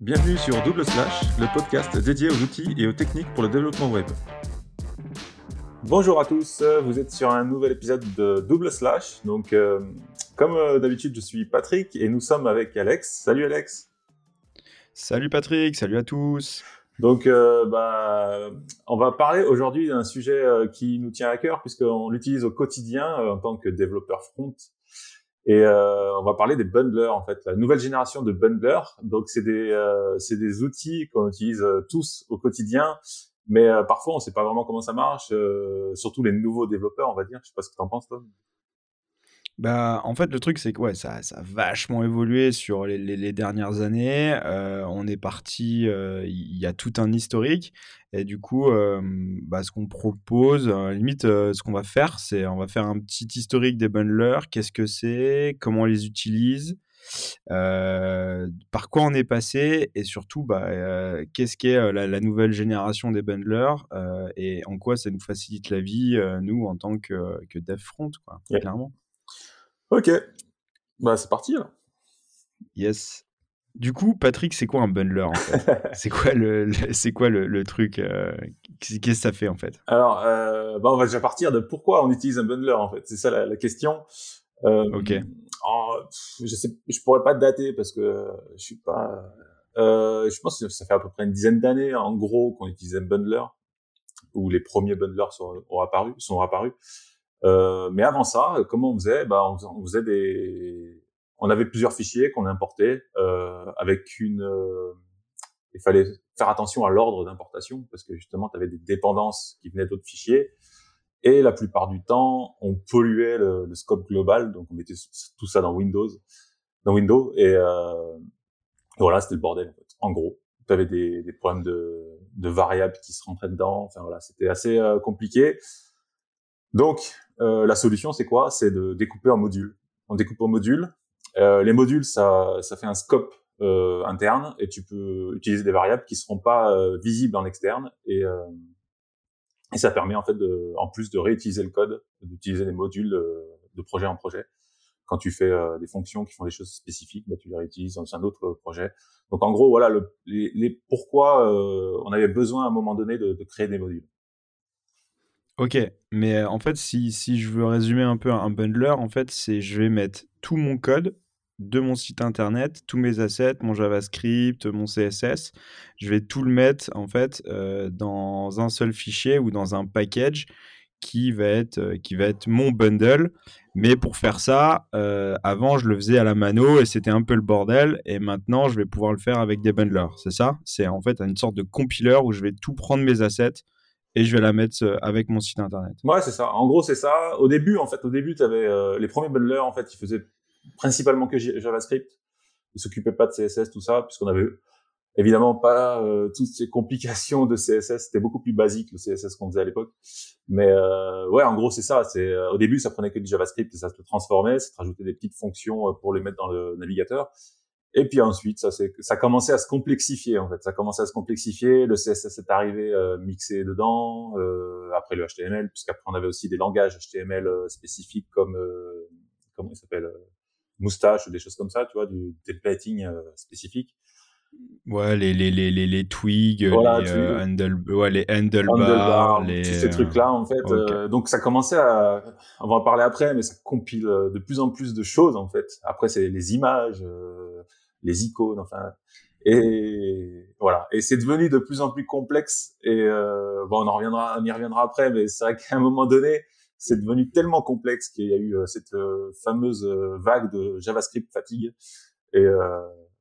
Bienvenue sur Double Slash, le podcast dédié aux outils et aux techniques pour le développement web. Bonjour à tous, vous êtes sur un nouvel épisode de Double Slash. Donc, euh, comme euh, d'habitude, je suis Patrick et nous sommes avec Alex. Salut Alex. Salut Patrick, salut à tous. Donc, euh, bah, on va parler aujourd'hui d'un sujet qui nous tient à cœur puisqu'on l'utilise au quotidien en tant que développeur front. Et on va parler des bundlers en fait, la nouvelle génération de bundlers. Donc, c'est des, c'est des outils qu'on utilise tous au quotidien mais euh, parfois, on ne sait pas vraiment comment ça marche, euh, surtout les nouveaux développeurs, on va dire. Je sais pas ce que tu en penses, toi. Bah, en fait, le truc, c'est que ouais, ça, ça a vachement évolué sur les, les, dernières années. Euh, on est parti, il y a tout un historique. Et du coup, bah, ce qu'on propose, limite, ce qu'on va faire, c'est on va faire un petit historique des bundlers. Qu'est-ce que c'est? Comment on les utilise? Par quoi on est passé? Et surtout bah, qu'est-ce qu'est la, nouvelle génération des bundlers? Et en quoi ça nous facilite la vie nous en tant que, que dev front quoi, clairement. Ok, bah c'est parti là. Yes. Du coup, Patrick, c'est quoi un bundler en fait? C'est quoi le, c'est quoi le, truc Qu'est-ce que ça fait en fait? Alors, bah, on va déjà partir de pourquoi on utilise un bundler en fait. C'est ça la, la question. ok je sais, je pourrais pas dater parce que je suis pas. Euh, je pense que ça fait à peu près une dizaine d'années, en gros, qu'on utilisait Bundler, où les premiers bundlers sont, ont apparu, sont apparus. Euh, mais avant ça, comment on faisait? Bah, on, faisait des. On avait plusieurs fichiers qu'on importait euh, avec une. Euh, il fallait faire attention à l'ordre d'importation parce que justement, tu avais des dépendances qui venaient d'autres fichiers. Et la plupart du temps, on polluait le, le, scope global, donc on mettait tout ça dans Windows, dans Windows, et, euh, voilà, c'était le bordel en fait. En gros, tu avais des, des problèmes de, de, variables qui se rentraient dedans. Enfin voilà, c'était assez euh, compliqué. Donc euh, la solution, c'est quoi? C'est de découper en modules. On découpe en modules. Euh, les modules, ça, ça fait un scope euh, interne, et tu peux utiliser des variables qui seront pas euh, visibles en externe et et ça permet en fait, de, en plus de réutiliser le code, d'utiliser les modules de, projet en projet. Quand tu fais euh, des fonctions qui font des choses spécifiques, bah, tu les réutilises dans un autre projet. Donc en gros, voilà le, les, les pourquoi euh, on avait besoin à un moment donné de, de créer des modules. Ok, mais euh, en fait, si, si je veux résumer un peu un bundler, en fait, c'est je vais mettre tout mon code de mon site internet, tous mes assets, mon JavaScript, mon CSS. Je vais tout le mettre en fait euh, dans un seul fichier ou dans un package qui va être, euh, qui va être mon bundle. Mais pour faire ça, avant, je le faisais à la mano et c'était un peu le bordel. Et maintenant, je vais pouvoir le faire avec des bundlers. C'est ça? C'est en fait une sorte de compiler où je vais tout prendre mes assets et je vais la mettre avec mon site internet. Ouais, c'est ça. En gros, c'est ça. Au début, en fait, au début, tu avais les premiers bundlers, en fait, ils faisaient principalement que JavaScript. Ils s'occupaient pas de CSS, tout ça, puisqu'on avait évidemment pas euh, toutes ces complications de CSS. C'était beaucoup plus basique le CSS qu'on faisait à l'époque. Mais euh, ouais, en gros, c'est ça. C'est euh, au début, ça prenait que du JavaScript et ça se transformait, ça rajoutait des petites fonctions euh, pour les mettre dans le navigateur. Et puis ensuite, ça, c'est, ça commençait à se complexifier en fait. Ça commençait à se complexifier. Le CSS est arrivé euh, mixé dedans. Euh, après le HTML, puisqu'après on avait aussi des langages HTML spécifiques comme comment il s'appelle moustache ou des choses comme ça, tu vois, du templating euh, spécifique. Ouais, les, les, les, les, les twigs, les, euh, handle, ouais, les handlebars, les... ces trucs-là, en fait. Euh, donc, ça commençait à... On va en parler après, mais ça compile de plus en plus de choses, en fait. Après, c'est les images, les icônes, enfin... Et voilà. Et c'est devenu de plus en plus complexe. Et bon, on en reviendra, on y reviendra après, mais c'est vrai qu'à un moment donné, c'est devenu tellement complexe qu'il y a eu euh, cette euh, fameuse euh, vague de JavaScript fatigue. Et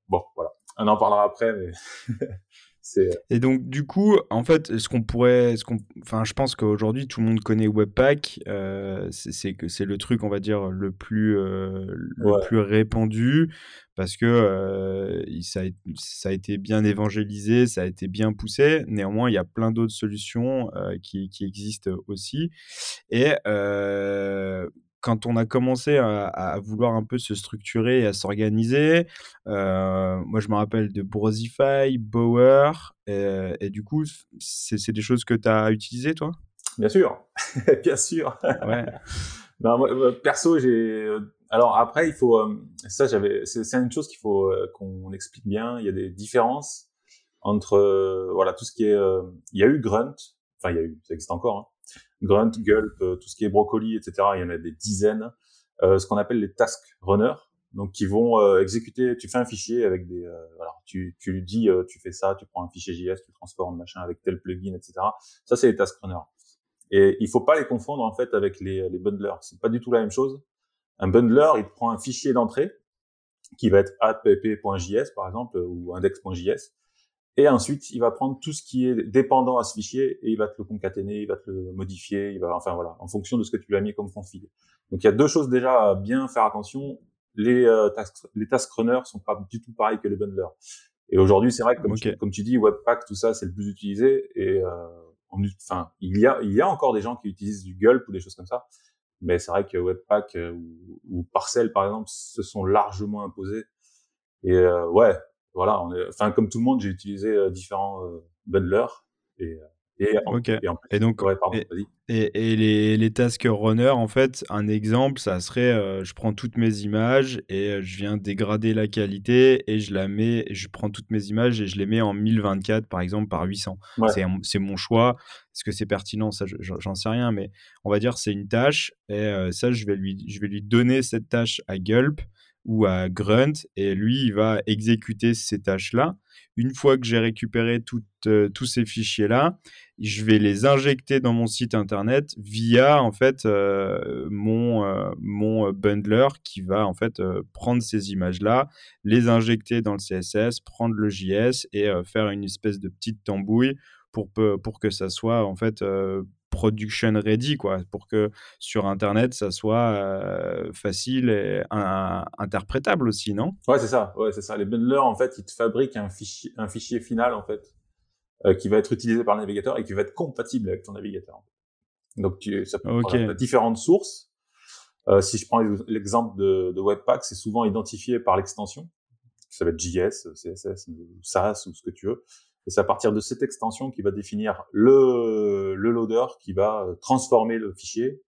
bon, voilà. On en parlera après, mais Et donc, du coup, en fait, ce qu'on pourrait, ce qu'on, enfin, je pense qu'aujourd'hui tout le monde connaît Webpack. Euh, c'est que c'est le truc, on va dire, le plus, euh, le plus répandu parce que euh, ça, a, ça, a, été bien évangélisé, ça a été bien poussé. Néanmoins, il y a plein d'autres solutions qui, qui, existent aussi. Et quand on a commencé à, vouloir un peu se structurer et à s'organiser, euh, moi je me rappelle de Brosify, Bower, et, du coup, c'est des choses que tu as utilisées toi? Bien sûr, bien sûr. Ouais. moi, perso, j'ai alors après, il faut ça j'avais c'est une chose qu'il faut qu'on explique bien. Il y a des différences entre voilà tout ce qui est il y a eu Grunt, enfin il y a eu ça existe encore. Hein. Grunt, Gulp, tout ce qui est brocoli, etc. Il y en a des dizaines. ce qu'on appelle les task runners donc qui vont euh, exécuter. Tu fais un fichier avec des, euh, voilà, tu, tu lui dis, euh, tu fais ça, tu prends un fichier JS, tu transformes machin avec tel plugin, etc. Ça c'est les task runners. Et il faut pas les confondre en fait avec les, les bundlers. C'est pas du tout la même chose. Un bundler, il prend un fichier d'entrée qui va être app.js par exemple ou index.js et ensuite il va prendre tout ce qui est dépendant à ce fichier et il va te le concaténer, il va te le modifier, il va enfin voilà en fonction de ce que tu lui as mis comme config. Donc il y a deux choses déjà à bien faire attention les, euh, task, les task runners sont pas du tout pareils que les bundlers. Et aujourd'hui, c'est vrai que comme, tu, comme tu dis, Webpack, tout ça, c'est le plus utilisé. Et euh, enfin, il y a, il y a encore des gens qui utilisent du Gulp ou des choses comme ça. Mais c'est vrai que Webpack euh, ou, ou, Parcel, par exemple, se sont largement imposés. Et euh, ouais, voilà. On est, enfin, comme tout le monde, j'ai utilisé euh, différents bundlers. Et et, et, donc, et, et, les, les task runners, en fait, un exemple, ça serait, euh, je prends toutes mes images et euh, je viens dégrader la qualité et je la mets, je prends toutes mes images et je les mets en 1024, par exemple, par 800. C'est mon choix. Est-ce que c'est pertinent? Ça, j'en sais rien, mais on va dire c'est une tâche et euh, ça, je vais, lui, je vais lui donner cette tâche à Gulp ou à Grunt et lui, il va exécuter ces tâches-là. Une fois que j'ai récupéré euh, tous ces fichiers-là, je vais les injecter dans mon site internet via en fait euh, mon, euh, mon bundler qui va en fait prendre ces images-là, les injecter dans le CSS, prendre le JS et faire une espèce de petite tambouille pour, pour que ça soit en fait production ready, quoi, pour que sur Internet, ça soit euh, facile et interprétable aussi, non? Ouais, c'est ça. Ouais, c'est ça. Les bundlers, en fait, ils te fabriquent un fichier, un fichier final, en fait, euh, qui va être utilisé par le navigateur et qui va être compatible avec ton navigateur. Donc, tu, ça peut okay. différentes sources. Euh, si je prends l'exemple de, de Webpack, c'est souvent identifié par l'extension, ça va être JS, CSS, SAS ou ce que tu veux. Et c'est à partir de cette extension qui va définir le, le loader qui va euh, transformer le fichier,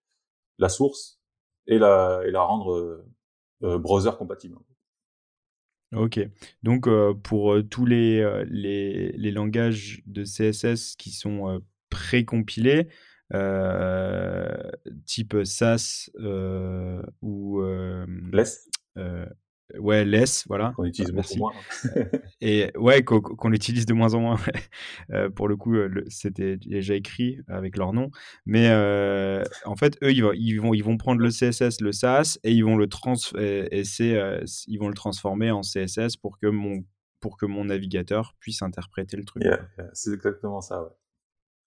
la source, et la, et la rendre euh, euh browser compatible. Ok. Donc, euh, pour tous les, les, les, langages de CSS qui sont précompilés, type SAS ou... Less Ouais, less, voilà. Qu'on utilise beaucoup moins. et ouais, qu'on utilise de moins en moins. euh, pour le coup, c'était déjà écrit avec leur nom. Mais euh, en fait, eux, ils, ils, vont, ils vont prendre le CSS, le SAS, et ils vont le, trans et, c'est, euh, ils vont le transformer en CSS pour que mon, pour que mon navigateur puisse interpréter le truc. c'est exactement ça, ouais.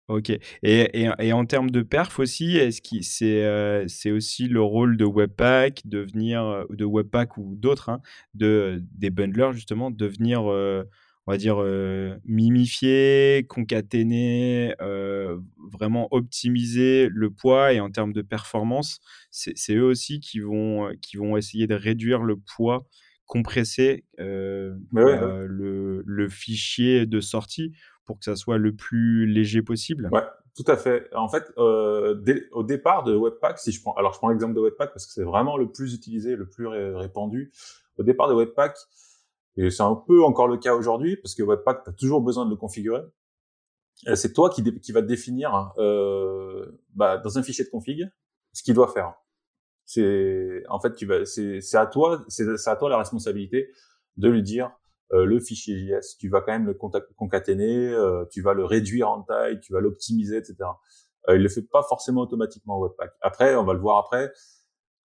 Ok. Et, et, en termes de perf aussi, est-ce que c'est euh, c'est aussi le rôle de Webpack de euh, de Webpack ou d'autres, hein, de, des bundlers justement, de venir, euh, on va dire, mimifier, concaténer, vraiment optimiser le poids et en termes de performance, c'est eux aussi qui vont, qui vont essayer de réduire le poids compressé, le, le fichier de sortie pour que ça soit le plus léger possible? Ouais, tout à fait. En fait, euh, au départ de Webpack, si je prends, alors je prends l'exemple de Webpack parce que c'est vraiment le plus utilisé, le plus répandu. Au départ de Webpack, et c'est un peu encore le cas aujourd'hui parce que Webpack, tu as toujours besoin de le configurer. C'est toi qui, qui va définir euh, bah, dans un fichier de config ce qu'il doit faire. C'est en fait tu vas c'est à toi c'est à toi la responsabilité de lui dire euh, le fichier JS, tu vas quand même le concaténer, euh, tu vas le réduire en taille, tu vas l'optimiser, etc. Euh, il le fait pas forcément automatiquement Webpack. Après, on va le voir après.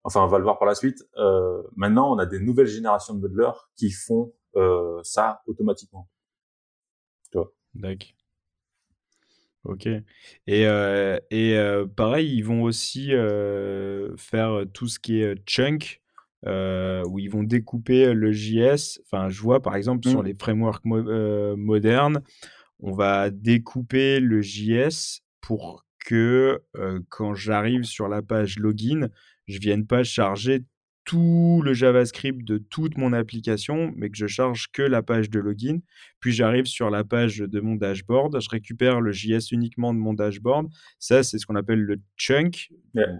Enfin, on va le voir par la suite. Euh, maintenant, on a des nouvelles générations de bundlers qui font ça automatiquement. D'accord. Ok. Et, et pareil, ils vont aussi faire tout ce qui est chunk. Où ils vont découper le JS. Enfin, je vois par exemple sur mmh. les frameworks modernes, on va découper le JS pour que quand j'arrive sur la page login, je vienne pas charger tout le JavaScript de toute mon application, mais que je charge que la page de login. Puis j'arrive sur la page de mon dashboard, je récupère le JS uniquement de mon dashboard. Ça, c'est ce qu'on appelle le chunk.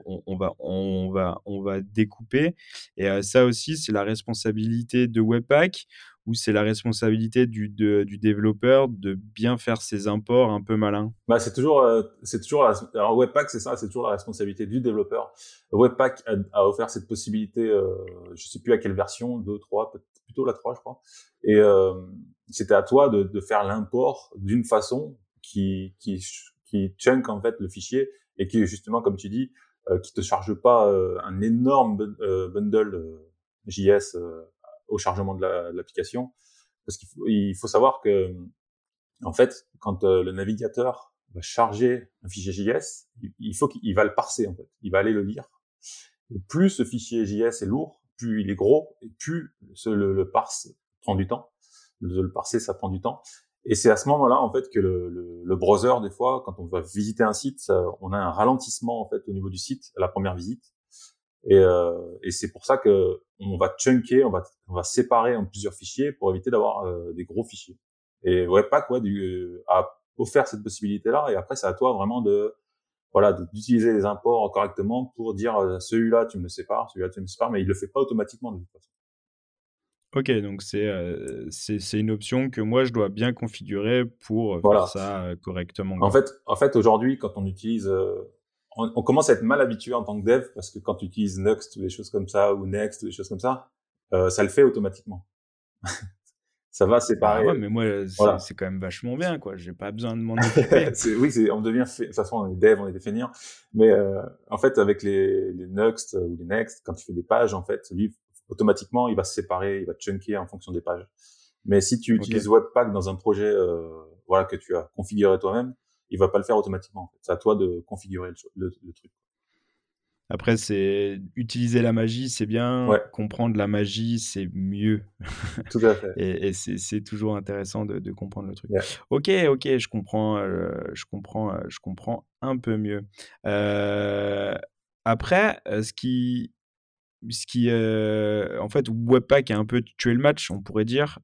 On, va, on, va, on va découper. Et euh, ça aussi, c'est la responsabilité de Webpack ou c'est la responsabilité du, du développeur de bien faire ses imports un peu malins? Bah, C'est toujours, euh, c'est toujours alors Webpack, c'est ça, c'est toujours la responsabilité du développeur. Webpack a, offert cette possibilité, euh, je sais plus à quelle version, 2, 3, plutôt la 3, je crois. Et euh, c'était à toi de, de faire l'import d'une façon qui, qui, qui chunk en fait le fichier et qui justement, comme tu dis, euh, qui te charge pas euh, un énorme bundle JS au chargement de l'application. parce qu'il faut, il faut savoir que, en fait, quand euh, le navigateur va charger un fichier JS, il, faut qu'il va le parser, en fait. Il va aller le lire. Plus ce fichier JS est lourd, plus il est gros, et plus le, le parse prend du temps. Le parser, ça prend du temps. Et c'est à ce moment-là, en fait, que le, le, le, browser, des fois, quand on va visiter un site, on a un ralentissement, en fait, au niveau du site, à la première visite. Et, euh, et c'est pour ça que on va chunker, on va, on va séparer en plusieurs fichiers pour éviter d'avoir euh, des gros fichiers. Et Webpack ouais, du, a offert cette possibilité-là. Et après, c'est à toi vraiment de voilà d'utiliser les imports correctement pour dire euh, celui-là tu me le sépares, celui-là tu me le sépares, mais il le fait pas automatiquement de toute façon. Ok, donc c'est euh, c'est une option que moi je dois bien configurer pour faire ça correctement. En fait, en fait aujourd'hui, quand on utilise on, commence à être mal habitué en tant que dev parce que quand tu utilises Next ou des choses comme ça ou Next ou des choses comme ça, euh, ça le fait automatiquement. ça va séparer. Ah ouais, mais moi, c'est quand même vachement bien, quoi. J'ai pas besoin de m'en occuper. oui, on devient, de toute façon, on est dev, on est des fainéants. Mais euh, en fait, avec les, les Next ou les Next, quand tu fais des pages, en fait, lui, automatiquement, il va se séparer, il va chunker en fonction des pages. Mais si tu utilises Webpack dans un projet, euh, voilà, que tu as configuré toi-même, il va pas le faire automatiquement. C'est à toi de configurer le, truc. Après, c'est utiliser la magie, c'est bien. Comprendre la magie, c'est mieux. Tout à fait. et, c'est toujours intéressant de, comprendre le truc. Ok, ok, je comprends, euh, je comprends, euh, je comprends un peu mieux. Euh, après, ce qui, ce qui, en fait, Webpack a un peu tué le match, on pourrait dire.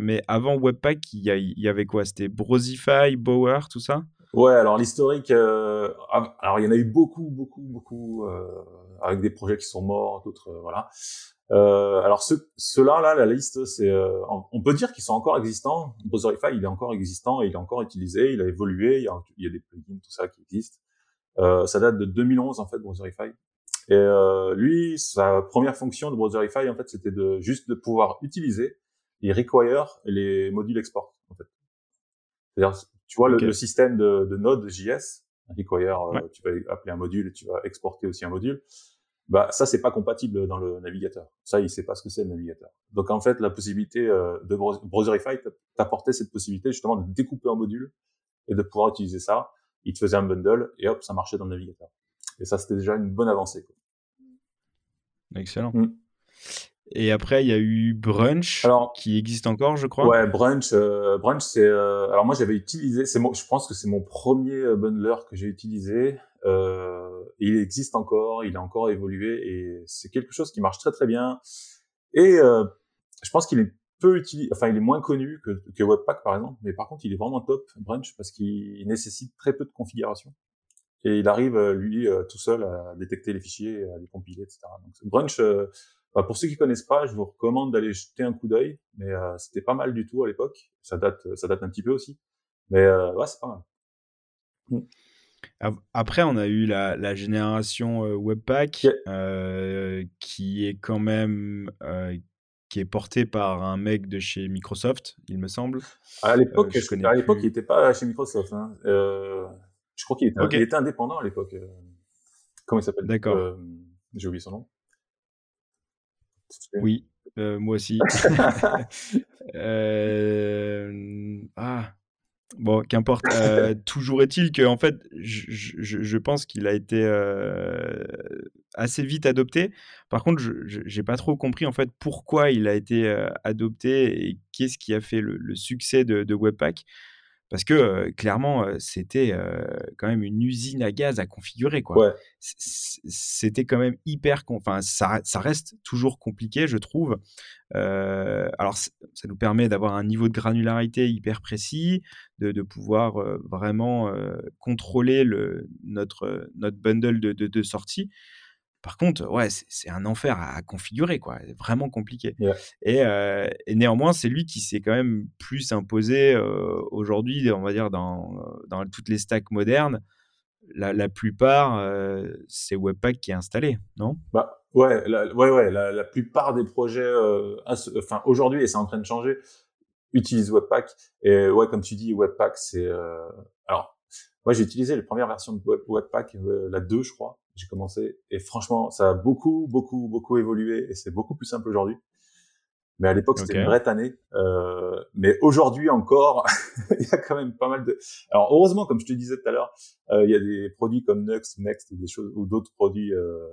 Mais avant Webpack, il y, y, avait quoi? C'était Brosify, Bower, tout ça? Ouais, alors l'historique, alors il y en a eu beaucoup, beaucoup, beaucoup, avec des projets qui sont morts, d'autres, voilà. alors ceux-là, là, la liste, c'est, on peut dire qu'ils sont encore existants. Browserify, il est encore existant, il est encore utilisé, il a évolué, il y a, il y a des plugins, tout ça qui existent. ça date de 2011 en fait, Browserify. Et euh, lui, sa première fonction de Browserify, en fait, c'était de juste de pouvoir utiliser et require les modules export. En fait. C'est-à-dire, tu vois, le, système de, de Node.js, require, euh, tu vas appeler un module et tu vas exporter aussi un module. Bah, ça, c'est pas compatible dans le navigateur. Ça, il sait pas ce que c'est le navigateur. Donc, en fait, la possibilité euh, de Browserify t'apportait cette possibilité justement de découper un module et de pouvoir utiliser ça. Il te faisait un bundle et hop, ça marchait dans le navigateur. Et ça, c'était déjà une bonne avancée. Quoi. Excellent. Mm. Et après, il y a eu Brunch, alors, qui existe encore, je crois. Ouais, Brunch, euh, Brunch, c'est. Euh, alors moi, j'avais utilisé. C'est je pense que c'est mon premier euh, bundler que j'ai utilisé. il existe encore, il a encore évolué et c'est quelque chose qui marche très très bien. Et je pense qu'il est peu utilisé, enfin il est moins connu que, que Webpack par exemple, mais par contre il est vraiment top Brunch parce qu'il nécessite très peu de configuration et il arrive euh, lui euh, tout seul à détecter les fichiers, à les compiler, etc. Donc Brunch, euh, bah, pour ceux qui connaissent pas, je vous recommande d'aller jeter un coup d'œil, mais c'était pas mal du tout à l'époque. Ça date, ça date un petit peu aussi, mais ouais, c'est pas mal. Mm. Après, on a eu la, la génération Webpack qui est quand même qui est portée par un mec de chez Microsoft, il me semble. À l'époque, à l'époque, il n'était pas chez Microsoft. Hein. Je crois qu'il était, était, indépendant à l'époque. Euh. Comment il s'appelle? D'accord. Euh, j'ai oublié son nom. Oui, euh, moi aussi. Ah, bon, qu'importe. toujours est-il que, en fait, je, je, pense qu'il a été assez vite adopté. Par contre, je n'ai pas trop compris en fait pourquoi il a été adopté et qu'est-ce qui a fait le, succès de, de Webpack. Parce que clairement, c'était quand même une usine à gaz à configurer. Quoi. C'était quand même hyper. Enfin, ça, ça, reste toujours compliqué, je trouve. alors, ça nous permet d'avoir un niveau de granularité hyper précis, de, de pouvoir vraiment contrôler le, notre, notre bundle de, de, de sortie. Par contre, ouais, c'est un enfer à, configurer, quoi. Vraiment compliqué. Et, néanmoins, c'est lui qui s'est quand même plus imposé aujourd'hui, on va dire, dans, dans, toutes les stacks modernes. La, plupart, c'est Webpack qui est installé, non? Bah ouais, la, ouais, ouais. La, plupart des projets, enfin aujourd'hui, et c'est en train de changer, utilisent Webpack. Et ouais, comme tu dis, Webpack, c'est alors moi j'ai utilisé les premières versions de Webpack, la 2, je crois j'ai commencé et franchement, ça a beaucoup, beaucoup, beaucoup évolué et c'est beaucoup plus simple aujourd'hui. Mais à l'époque, c'était une vraie tannée. Euh, mais aujourd'hui encore, il y a quand même pas mal de. Alors heureusement, comme je te disais tout à l'heure, euh, il y a des produits comme Nux, Next ou des choses ou d'autres produits, euh,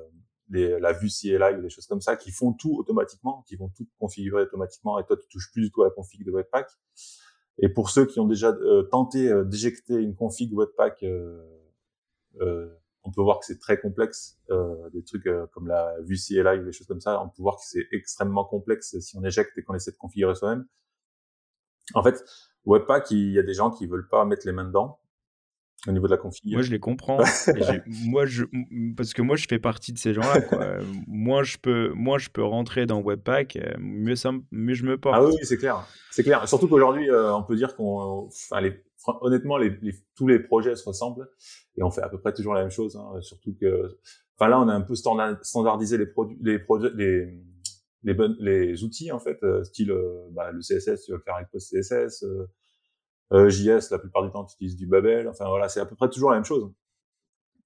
les, la vue CLI ou des choses comme ça, qui font tout automatiquement, qui vont tout configurer automatiquement. Et toi, tu touches plus du tout à la config de Webpack. Et pour ceux qui ont déjà euh, tenté euh, d'éjecter une config Webpack euh, on peut voir que c'est très complexe, des trucs comme la vue CLI des choses comme ça, on peut voir que c'est extrêmement complexe si on éjecte et qu'on essaie de configurer soi-même. En fait, Webpack, il y a des gens qui veulent pas mettre les mains dedans au niveau de la config. Moi, je les comprends. moi, je, parce que moi, je fais partie de ces gens-là. moi, je peux, moi, je peux rentrer dans Webpack, euh, mieux, ça, mieux je me porte. Ah oui, c'est clair. C'est clair. Surtout qu'aujourd'hui, euh, on peut dire qu'on, enfin, les, honnêtement, les, tous les projets se ressemblent et on fait à peu près toujours la même chose. Hein, surtout que, enfin là, on a un peu standardisé les produits, les projets, les les, bonnes, les outils en fait, euh, style euh, bah, le CSS, tu vas le faire avec PostCSS, euh, JS, la plupart du temps, tu utilises du Babel. Enfin voilà, c'est à peu près toujours la même chose.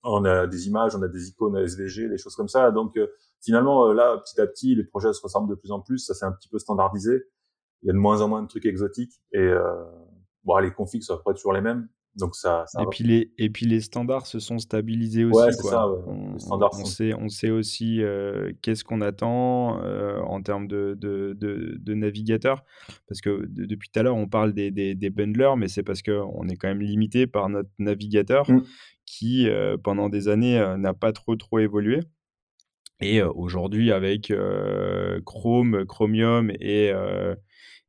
On a des images, on a des icônes SVG, des choses comme ça. Donc finalement, là, petit à petit, les projets se ressemblent de plus en plus. Ça s'est un petit peu standardisé. Il y a de moins en moins de trucs exotiques et euh, bon, les configs sont à peu près toujours les mêmes. Donc ça, ça et, puis les, et puis les standards se sont stabilisés aussi. Ouais, c'est ça. Ouais. On, les standards on, sait, on sait aussi euh, qu'est-ce qu'on attend euh, en termes de, de, de, de navigateur. Parce que depuis tout à l'heure, on parle des, des, des bundlers, mais c'est parce qu'on est quand même limité par notre navigateur mmh. qui, euh, pendant des années, n'a pas trop, trop évolué. Et aujourd'hui, avec Chrome, Chromium et,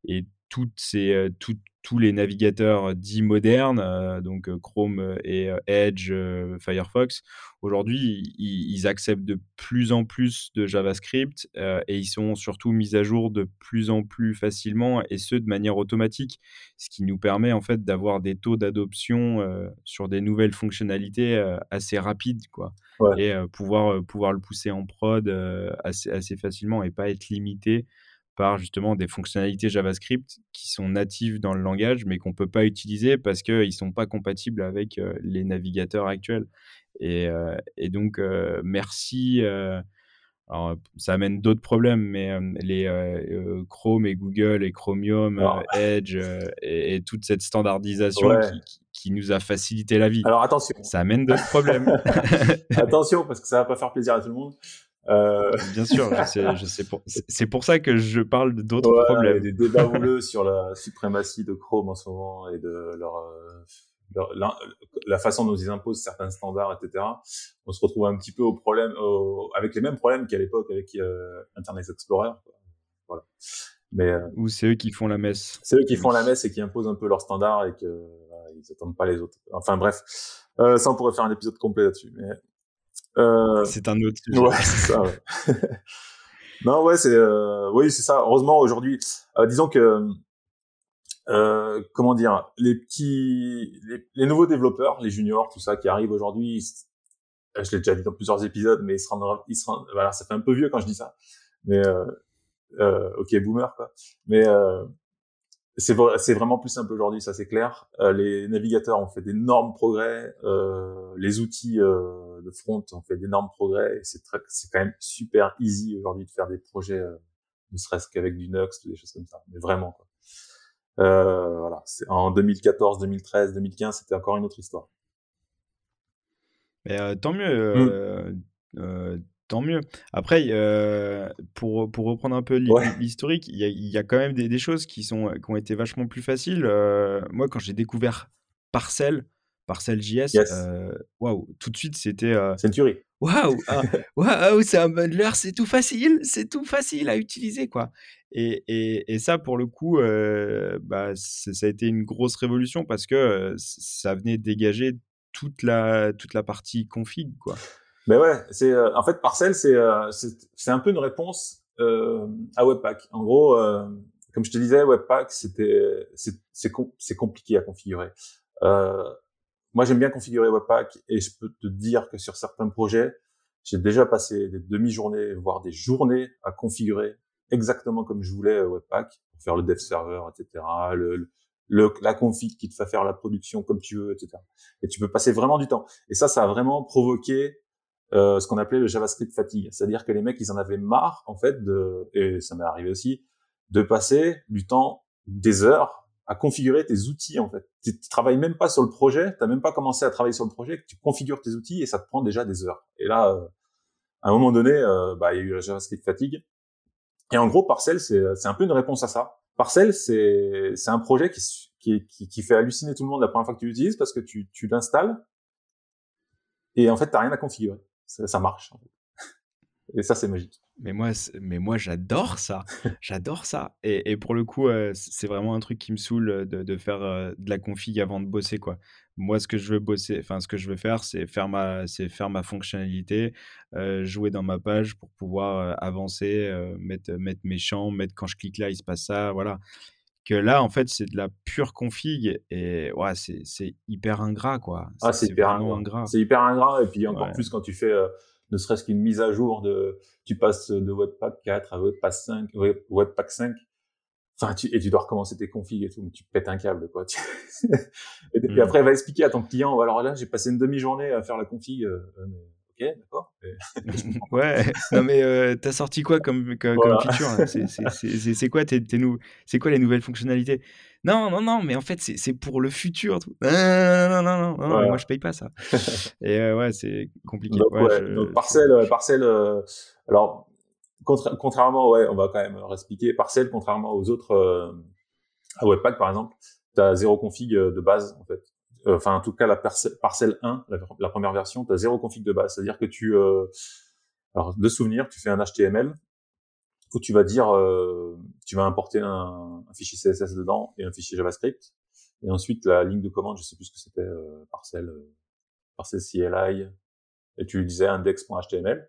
et toutes ces, toutes, tous les navigateurs dits modernes, euh, donc euh, Chrome et euh, Edge, Firefox, aujourd'hui, ils, acceptent de plus en plus de JavaScript et ils sont surtout mis à jour de plus en plus facilement et ce de manière automatique, ce qui nous permet en fait d'avoir des taux d'adoption sur des nouvelles fonctionnalités assez rapides, quoi, et pouvoir pouvoir le pousser en prod assez assez facilement et pas être limité par justement des fonctionnalités JavaScript qui sont natives dans le langage, mais qu'on ne peut pas utiliser parce qu'ils ne sont pas compatibles avec euh, les navigateurs actuels. Et, euh, et donc, euh, merci. alors, ça amène d'autres problèmes, mais les Chrome et Google et Chromium, Edge et, toute cette standardisation qui, qui, nous a facilité la vie. Alors attention. Ça amène d'autres problèmes. attention, parce que ça va pas faire plaisir à tout le monde. Euh... Bien sûr, je sais, je sais pour... c'est pour ça que je parle d'autres ouais, problèmes. Des débats houleux sur la suprématie de Chrome en ce moment et de leur, euh, leur la, la, façon dont ils imposent certains standards, etc. On se retrouve un petit peu au problème, au, avec les mêmes problèmes qu'à l'époque avec euh, Internet Explorer. Voilà. Mais euh, ou c'est eux qui font la messe. C'est eux qui font la messe et qui imposent un peu leurs standards et que voilà, ils attendent pas les autres. Enfin bref, euh, ça on pourrait faire un épisode complet là-dessus. Mais euh, c'est un autre sujet. Ouais, c'est ça. Ouais. non, ouais, c'est euh, oui, c'est ça. Heureusement aujourd'hui, euh, disons que euh, comment dire, les petits, les, les, nouveaux développeurs, les juniors, tout ça qui arrivent aujourd'hui, je l'ai déjà dit dans plusieurs épisodes, mais ils se rendent, ils se rendent, voilà, ça fait un peu vieux quand je dis ça, mais euh, ok, boomer quoi. Mais c'est c'est vraiment plus simple aujourd'hui, ça c'est clair. Euh, les navigateurs ont fait d'énormes progrès, euh, les outils euh, de front ont fait d'énormes progrès. C'est c'est quand même super easy aujourd'hui de faire des projets, euh, ne serait-ce qu'avec du Nux ou des choses comme ça. Mais vraiment quoi. Euh, voilà, en 2014, 2013, 2015, c'était encore une autre histoire. Mais tant mieux. Mmh tant mieux. Après, pour, pour reprendre un peu l'historique, il y, a, quand même des, choses qui, sont, qui ont été vachement plus faciles. moi, quand j'ai découvert Parcel, Parcel JS, waouh, tout de suite, c'était. C'est une tuerie. Waouh, ah, waouh, c'est un bundler, c'est tout facile, c'est tout facile à utiliser, quoi. Et, et, et ça, pour le coup, bah, ça a été une grosse révolution parce que ça venait dégager toute la, toute la partie config, quoi. Mais ouais, c'est euh, en fait Parcel, c'est euh, c'est un peu une réponse euh, à Webpack. En gros, euh, comme je te disais, Webpack, c'était c'est c'est compliqué à configurer. moi, j'aime bien configurer Webpack et je peux te dire que sur certains projets, j'ai déjà passé des demi-journées, voire des journées à configurer exactement comme je voulais Webpack pour faire le dev server, etc. Le, le, la config qui te fait faire la production comme tu veux, etc. Et tu peux passer vraiment du temps. Et ça, ça a vraiment provoqué euh, ce qu'on appelait le JavaScript fatigue. C'est-à-dire que les mecs, ils en avaient marre, en fait, de, et ça m'est arrivé aussi, de passer du temps, des heures, à configurer tes outils, en fait. Tu, tu travailles même pas sur le projet, tu même pas commencé à travailler sur le projet, tu configures tes outils et ça te prend déjà des heures. Et là, euh, à un moment donné, euh, bah, il y a eu la JavaScript fatigue. Et en gros, Parcel, c'est un peu une réponse à ça. Parcel, c'est un projet qui, qui, qui, fait halluciner tout le monde la première fois que tu l'utilises parce que tu, tu l'installes et en fait, tu rien à configurer ça, marche. Et ça, c'est magique. Mais moi, mais moi j'adore ça. J'adore ça. Et, et, pour le coup, c'est vraiment un truc qui me saoule de, de faire de la config avant de bosser. Quoi. Moi, ce que je veux bosser, enfin, ce que je veux faire, c'est faire ma, c'est faire ma fonctionnalité, jouer dans ma page pour pouvoir avancer, mettre, mettre mes champs, mettre quand je clique là, il se passe ça. Voilà que là, en fait, c'est de la pure config et ouais, c'est hyper ingrat, quoi. Ah, c'est hyper ingrat. C'est hyper ingrat. Et puis encore plus quand tu fais euh, ne serait-ce qu'une mise à jour de, tu passes de Webpack 4 à Webpack 5, Webpack 5. Enfin, tu, et tu dois recommencer tes configs et tout, mais tu pètes un câble, quoi. et puis mmh. après, va expliquer à ton client, alors là, j'ai passé une demi-journée à faire la config. Euh, euh ok, d'accord. ouais, non mais euh, t'as sorti quoi comme, comme, feature C'est quoi, tes, tes nou quoi les nouvelles fonctionnalités? Non, non, non, mais en fait, c'est pour le futur. Tout. Non, non, non, non, moi je paye pas ça. Et euh, ouais, c'est compliqué. Donc, ouais, donc parcelle, euh, parcelle euh, alors, contrairement, ouais, on va quand même expliquer, parcelle, contrairement aux autres, euh, à Webpack par exemple, t'as zéro config de base en fait. Euh, enfin en tout cas la parcelle 1, la, première version, tu as zéro config de base. C'est-à-dire que tu, euh, alors de souvenir, tu fais un HTML où tu vas dire, euh, tu vas importer un, fichier CSS dedans et un fichier JavaScript. Et ensuite la ligne de commande, je sais plus ce que c'était, euh, parcelle, parcelle CLI, et tu disais index.html.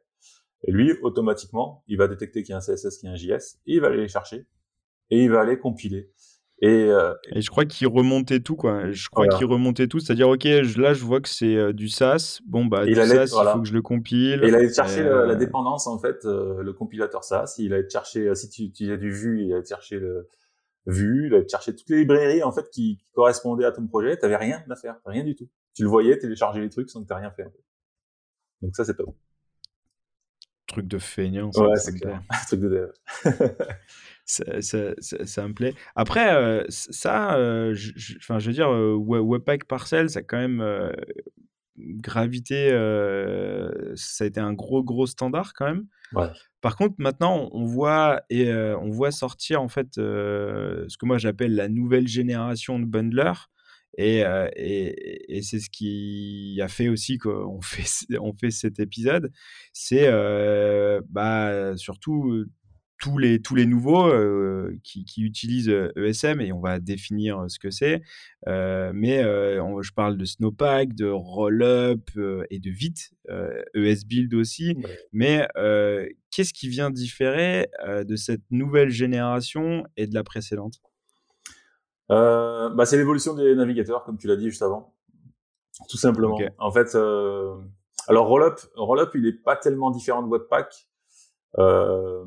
Et lui, automatiquement, il va détecter qu'il y a un CSS, qu'il y a un JS, et il va aller les chercher, et il va aller compiler. Euh, et, je crois qu'il remontait tout, quoi. Je crois qu'il remontait tout, c'est-à-dire, ok, là, je vois que c'est euh, du SAS. Bon, bah, du SAS, il faut que je le compile. Et il allait chercher la, euh, dépendance, en fait, le compilateur SAS. Il allait chercher, si tu utilisais du Vue, il allait chercher le Vue, il allait chercher toutes les librairies, en fait, qui, correspondaient à ton projet. T'avais rien à faire, rien du tout. Tu le voyais, télécharger les trucs sans que t'aies rien fait. Donc ça, c'est top. Truc de feignant. Ouais, c'est clair. Truc de dev. ça, ça, me plaît. Après, euh, ça, euh, je, enfin, je veux dire, euh, Webpack Parcel, ça a quand même gravité, ça a été un gros, gros standard quand même. Ouais. Par contre, maintenant, on voit, et, on voit sortir en fait ce que moi j'appelle la nouvelle génération de bundlers. Et, et, et c'est ce qui a fait aussi qu'on fait, on fait cet épisode. C'est bah, surtout tous les, tous les nouveaux euh, qui, qui, utilisent ESM et on va définir ce que c'est. Euh, mais euh, je parle de Snowpack, de Rollup et de Vite, ESBuild e aussi. Mais qu'est-ce qui vient différer de cette nouvelle génération et de la précédente? Bah, C'est l'évolution des navigateurs, comme tu l'as dit juste avant. Tout simplement. En fait, alors Rollup, Rollup, il n'est pas tellement différent de Webpack. Euh,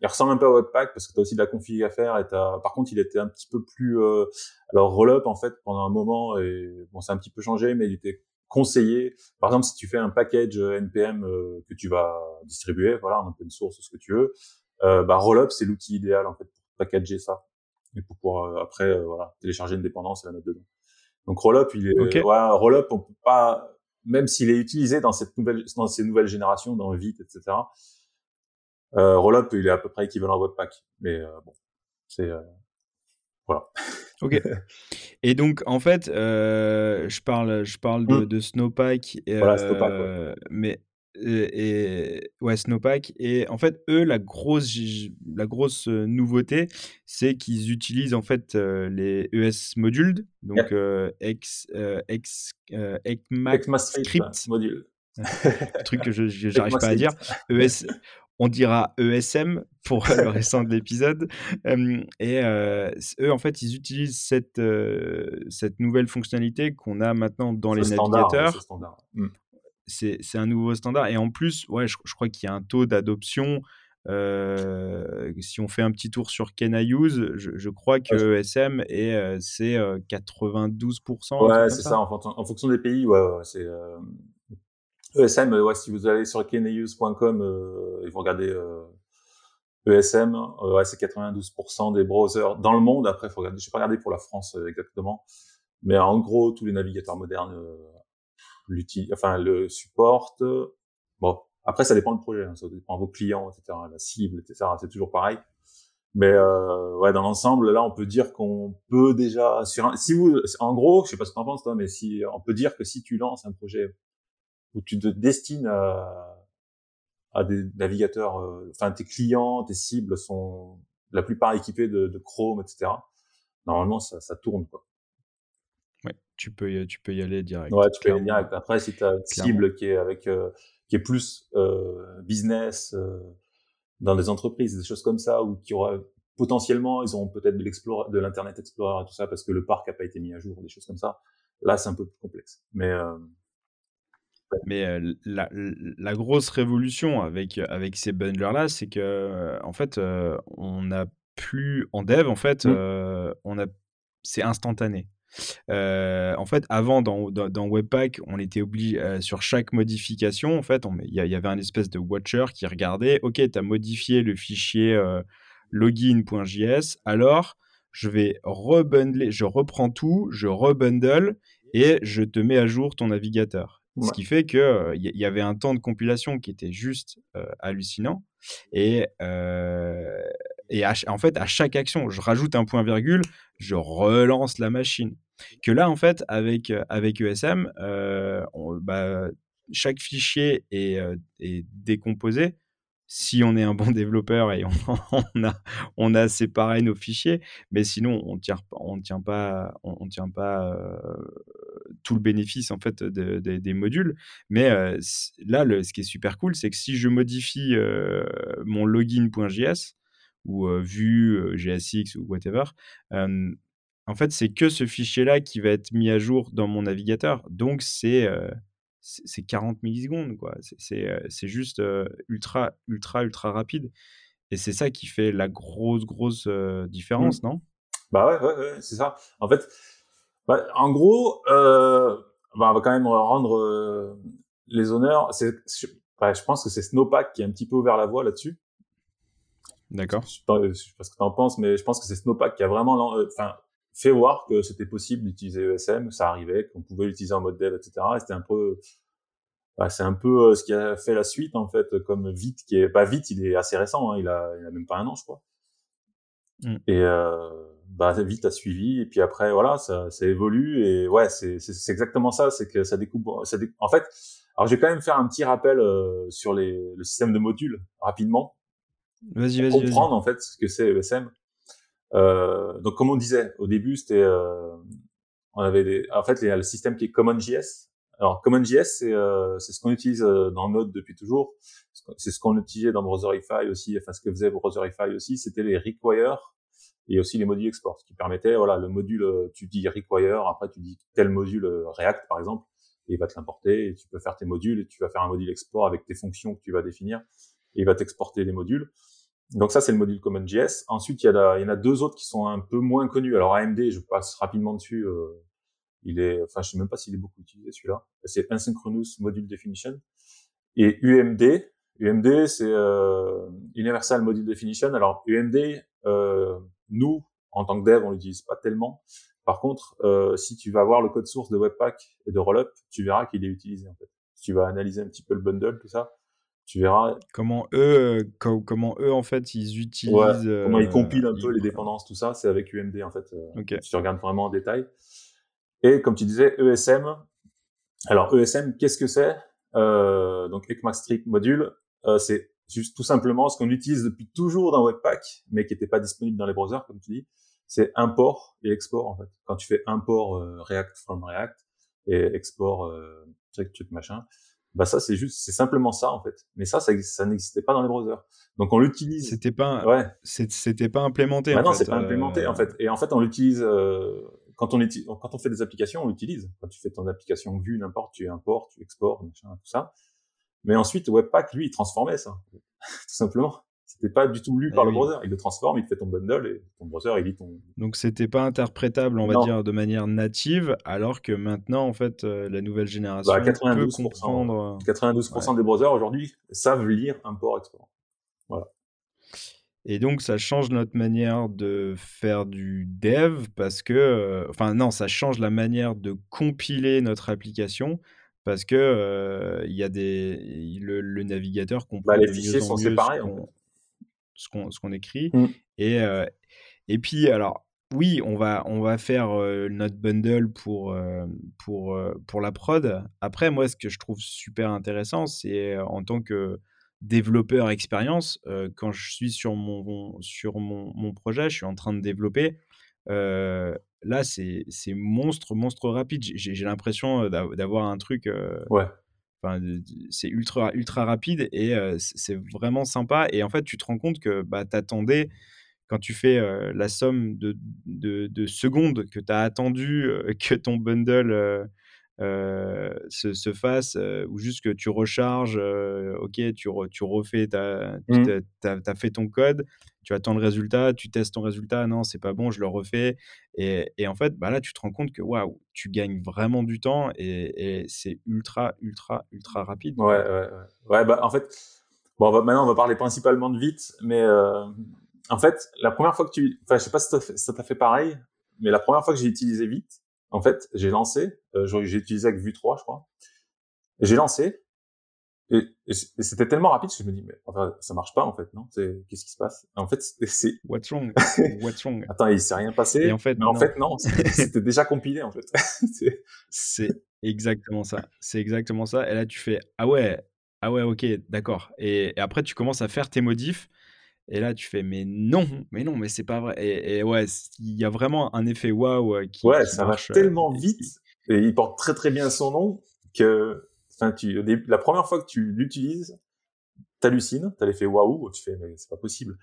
il ressemble un peu à Webpack parce que tu as aussi de la config à faire et par contre il était un petit peu plus euh... alors Rollup en fait pendant un moment et bon c'est un petit peu changé mais il était conseillé par exemple si tu fais un package npm euh, que tu vas distribuer voilà en open source ce que tu veux euh, bah Rollup c'est l'outil idéal en fait pour packager ça et pour pouvoir euh, après euh, voilà télécharger une dépendance et la mettre dedans donc Rollup il est okay. ouais, Rollup on peut pas même s'il est utilisé dans cette nouvelle, dans ces nouvelles générations, dans Vite, etc. Euh, Rollup, il est à peu près équivalent à Webpack, mais euh, bon, c'est euh, voilà. Ok. Et donc, en fait, je parle, je parle de, mmh. de Snowpack. voilà, Snowpack, mais et, ouais, Snowpack. Et en fait, eux, la grosse, la grosse nouveauté, c'est qu'ils utilisent en fait les ES modules, donc X, X, ECMAScript module. truc que je n'arrive pas à dire. ES, on dira ESM pour le restant de l'épisode. et eux, en fait, ils utilisent cette, cette nouvelle fonctionnalité qu'on a maintenant dans les navigateurs. Mmh c'est un nouveau standard. Et en plus, ouais, je, crois qu'il y a un taux d'adoption. Euh, si on fait un petit tour sur Can I Use, je, crois que ESM c'est 92%. Ouais, c'est ça. En, fonction des pays, ouais, c'est ESM. Ouais, si vous allez sur canIuse.com et vous regardez ESM, e ouais, c'est 92% des browsers dans le monde. Après, faut regarder. Je vais pas regarder pour la France exactement, mais en gros, tous les navigateurs modernes enfin le supporte. Bon, après ça dépend du projet, hein, ça dépend de vos clients, etc., la cible, etc. C'est toujours pareil. Mais euh, ouais, dans l'ensemble, là, on peut dire qu'on peut déjà sur un, si vous, en gros, je sais pas ce que t'en penses toi, mais si on peut dire que si tu lances un projet où tu te destines à, à des navigateurs, euh, enfin tes clients, tes cibles sont la plupart équipés de, de Chrome, etc. Normalement, ça, ça tourne quoi tu peux y, tu peux y aller direct. Ouais, tu peux y aller direct. Après, si tu as une cible qui est avec euh, qui est plus euh, business euh, dans des entreprises, des choses comme ça, ou qui aura potentiellement, ils auront peut-être de l'explore, de l'internet explorer et tout ça parce que le parc a pas été mis à jour, des choses comme ça. Là, c'est un peu plus complexe. Mais euh, mais la, la, grosse révolution avec avec ces bundlers là, c'est que en fait, on n'a plus en dev, en fait, mmh. on a c'est instantané. Euh, en fait, avant, dans, dans, Webpack, on était obligé, euh, sur chaque modification, en fait, il y, avait un espèce de watcher qui regardait, OK, tu as modifié le fichier euh, login.js, alors je vais rebundler, je reprends tout, je rebundle et je te mets à jour ton navigateur. Ce qui fait qu'il il y, avait un temps de compilation qui était juste hallucinant. Et, et en fait, à chaque action, je rajoute un point virgule, je relance la machine. Que là, en fait, avec, avec ESM, bah, chaque fichier est, est, décomposé si on est un bon développeur et on, a, séparé nos fichiers, mais sinon on tient, tient pas, pas tout le bénéfice en fait des modules. Mais là, le, ce qui est super cool, c'est que si je modifie mon login.js, ou Vue, GSX ou whatever, en fait, c'est que ce fichier-là qui va être mis à jour dans mon navigateur. Donc, c'est c'est 40 millisecondes, quoi. C'est juste ultra, ultra, ultra rapide. Et c'est ça qui fait la grosse, grosse mmh. différence, non? Bah ouais, ouais, ouais c'est ça. En fait, bah, en gros, euh, bah, on va quand même rendre les honneurs. Bah, je pense que c'est Snowpack qui a un petit peu ouvert la voie là-dessus. D'accord. Je sais pas, ce que tu en penses, mais je pense que c'est Snowpack qui a vraiment euh, enfin, fait voir que c'était possible d'utiliser ESM, ça arrivait, qu'on pouvait l'utiliser en mode dev, etc. Et c'était un peu, bah, c'est un peu euh, ce qui a fait la suite en fait, comme Vite, qui est pas Vite, il est assez récent, hein, il a, il a même pas un an, je crois. Mm. Et euh, bah Vite a suivi, et puis après voilà, ça, ça évolue, et ouais, c'est c'est exactement ça, c'est que ça découpe, ça en fait. Alors je vais quand même faire un petit rappel euh, sur les, le système de modules rapidement Vas-y, vas-y. Comprendre en fait ce que c'est ESM. Euh, donc comme on disait au début, c'était euh, on avait des, en fait il y a le système qui est CommonJS. Alors CommonJS c'est euh, ce qu'on utilise euh, dans Node depuis toujours. C'est ce qu'on utilisait dans Browserify aussi. Enfin ce que faisait Browserify aussi, c'était les require et aussi les modules export, ce qui permettait voilà le module euh, tu dis require, après tu dis tel module React par exemple et il va te l'importer et tu peux faire tes modules et tu vas faire un module export avec tes fonctions que tu vas définir et il va t'exporter les modules. Donc ça, c'est le module CommonJS. Ensuite, il y, a il y en a deux autres qui sont un peu moins connus. Alors AMD, je passe rapidement dessus. Euh, il est, enfin, je sais même pas s'il est beaucoup utilisé celui-là. C'est Asynchronous Module Definition. Et UMD, UMD, c'est euh, Universal Module Definition. Alors UMD, euh, nous, en tant que dev, on l'utilise pas tellement Par contre, si tu vas voir le code source de Webpack et de Rollup, tu verras qu'il est utilisé en fait. Si tu vas analyser un petit peu le bundle, tout ça, tu verras comment eux, comment eux en fait ils utilisent, comment ils compilent un peu les dépendances, tout ça, c'est avec UMD en fait. Si tu regardes vraiment en détail. Et comme tu disais, ESM. Alors ESM, qu'est-ce que c'est? Euh, Donc ECMAScript module, euh, c'est juste tout simplement ce qu'on utilise depuis toujours dans Webpack, mais qui n'était pas disponible dans les browsers, comme tu dis. C'est import et export en fait. Quand tu fais import euh, React from React et export euh, truc truc machin, bah ça c'est juste c'est simplement ça en fait. Mais ça ça, ça n'existait pas dans les browsers. Donc on l'utilise. C'était pas ouais. c'était pas implémenté bah non c'est pas implémenté en fait. Et en fait on l'utilise euh, quand on utilise quand on fait des applications on l'utilise. Quand tu fais ton application vue n'importe tu importes tu exportes machin tout ça. Mais ensuite Webpack lui il transformait ça tout simplement c'était pas du tout lu par eh le browser. Il le transforme, il te fait ton bundle et ton browser il lit ton. Donc c'était pas interprétable, on va dire, de manière native, alors que maintenant, en fait, euh, la nouvelle génération bah, 92%, peut comprendre. 92% des browsers aujourd'hui savent lire import-export. Voilà. Et donc, ça change notre manière de faire du dev parce que, euh, enfin, non, ça change la manière de compiler notre application parce que euh, y a des le, navigateur comprend bah, les fichiers sont séparés ce qu'on écrit. Mmh. Et, et puis, alors, oui, on va, on va faire notre bundle pour, pour, pour la prod. Après, moi, ce que je trouve super intéressant, c'est en tant que développeur expérience, quand je suis sur, mon, sur mon, mon, projet, je suis en train de développer. là, c'est monstre, monstre rapide. J'ai l'impression d'avoir un truc. ouais c'est ultra, ultra rapide et c'est vraiment sympa. Et en fait, tu te rends compte que bah, tu attendais, quand tu fais la somme de, de, secondes que tu as attendu que ton bundle se, se, fasse, ou juste que tu recharges, ok, tu, tu refais, tu as, mmh. as, fait ton code, tu attends le résultat, tu testes ton résultat, non, c'est pas bon, je le refais. Et, en fait, bah là, tu te rends compte que waouh, tu gagnes vraiment du temps et, c'est ultra, ultra, ultra rapide. Ouais, ouais, ouais. ouais bah, en fait, bon, maintenant, on va parler principalement de vite, mais euh, en fait, la première fois que tu. Enfin, je sais pas si ça t'a fait pareil, mais la première fois que j'ai utilisé vite, en fait, j'ai lancé, euh, j'ai utilisé avec Vue 3, je crois. J'ai lancé, et, c'était tellement rapide que je me dis, mais enfin, ça marche pas en fait, non? Qu'est-ce qui se passe? En fait, c'est what's wrong? What's wrong? Attends, il s'est rien passé. Et en fait, mais non. en fait, non, c'était déjà compilé en fait. c'est exactement ça. C'est exactement ça. Et là, tu fais ah ouais, ah ouais, ok, d'accord. Et, après, tu commences à faire tes modifs. Et là, tu fais mais non, mais non, mais c'est pas vrai. Et, ouais, il y a vraiment un effet waouh euh, qui, ouais, ça marche euh, tellement vite. Et il porte très très bien son nom que Enfin, tu, la première fois que tu l'utilises, t'hallucines, t'as l'effet waouh, tu fais mais c'est pas possible.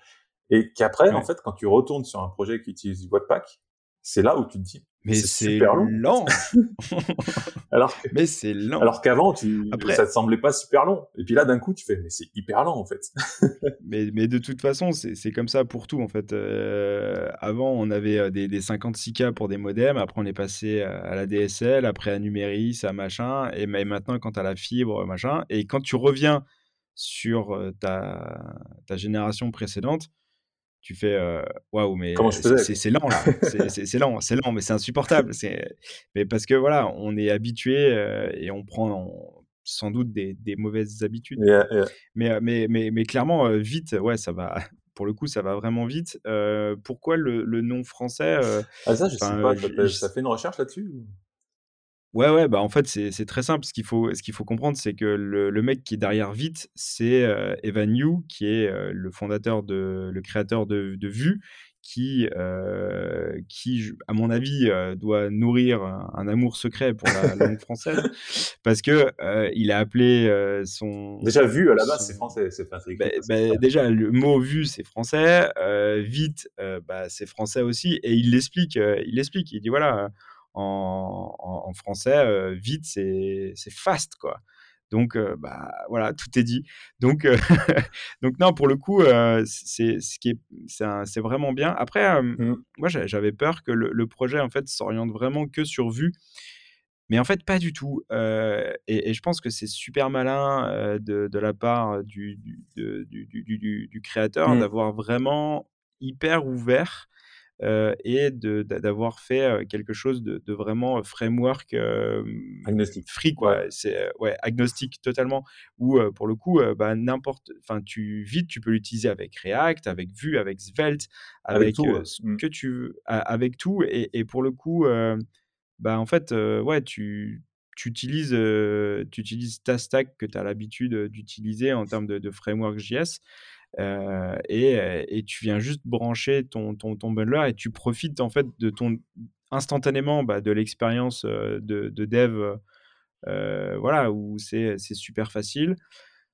Et qu'après, en fait, quand tu retournes sur un projet qui utilise Webpack, c'est là où tu te dis mais c'est lent. alors que, mais c'est lent. Alors qu'avant, tu, ça te semblait pas super long. Et puis là, d'un coup, tu fais, mais c'est hyper lent en fait. mais, mais de toute façon, c'est comme ça pour tout en fait. Euh, avant, on avait euh, des, des 56K pour des modems. Après, on est passé à la DSL. Après, à Numéris, à machin. Et, maintenant, quand tu as la fibre, machin. Et quand tu reviens sur euh, ta, ta génération précédente, tu fais waouh, mais c'est lent là, c'est lent, c'est lent, mais c'est insupportable. Mais parce que voilà, on est habitué et on prend sans doute des, des mauvaises habitudes. Mais, mais, mais, mais, clairement, vite, ouais, ça va. Pour le coup, ça va vraiment vite. pourquoi le, le, nom français Ah ça, je sais pas. Ça fait une recherche là-dessus Ouais, ouais, bah en fait, c'est très simple. Ce qu'il faut, ce qu'il faut comprendre, c'est que le, le, mec qui est derrière Vite, c'est euh, Evan Yu, qui est euh, le fondateur, de, le créateur de, de Vue, qui, euh, qui, à mon avis, doit nourrir un, amour secret pour la langue française, parce que il a appelé son. Déjà, Vue, à la base, c'est français, c'est pas bah, bah, Déjà, le mot Vue, c'est français. vite, bah, c'est français aussi. Et il l'explique, il l'explique. Il dit voilà en, français, euh, vite, c'est fast, quoi. Donc, euh, bah, voilà, tout est dit. Donc, euh, donc non, pour le coup, c'est ce qui c'est vraiment bien. Après, mmh. moi, j'avais peur que le, projet, en fait, s'oriente vraiment que sur vue. Mais en fait, pas du tout. Et, je pense que c'est super malin de, de, la part du, du, du, du créateur mmh. d'avoir vraiment hyper ouvert et d'avoir fait quelque chose de, vraiment framework agnostique. free quoi. C'est ouais agnostique totalement. Où pour le coup, bah, n'importe, enfin tu vite tu peux l'utiliser avec React, avec Vue, avec Svelte, avec, tout, ce mmh. que tu veux, avec tout. Et, et pour le coup, bah en fait, ouais tu tu utilises, tu utilises ta stack que tu as l'habitude d'utiliser en termes de, de framework JS. Et, tu viens juste brancher ton, ton, ton, bundler et tu profites en fait de ton instantanément bah, de l'expérience de, de, dev voilà où c'est super facile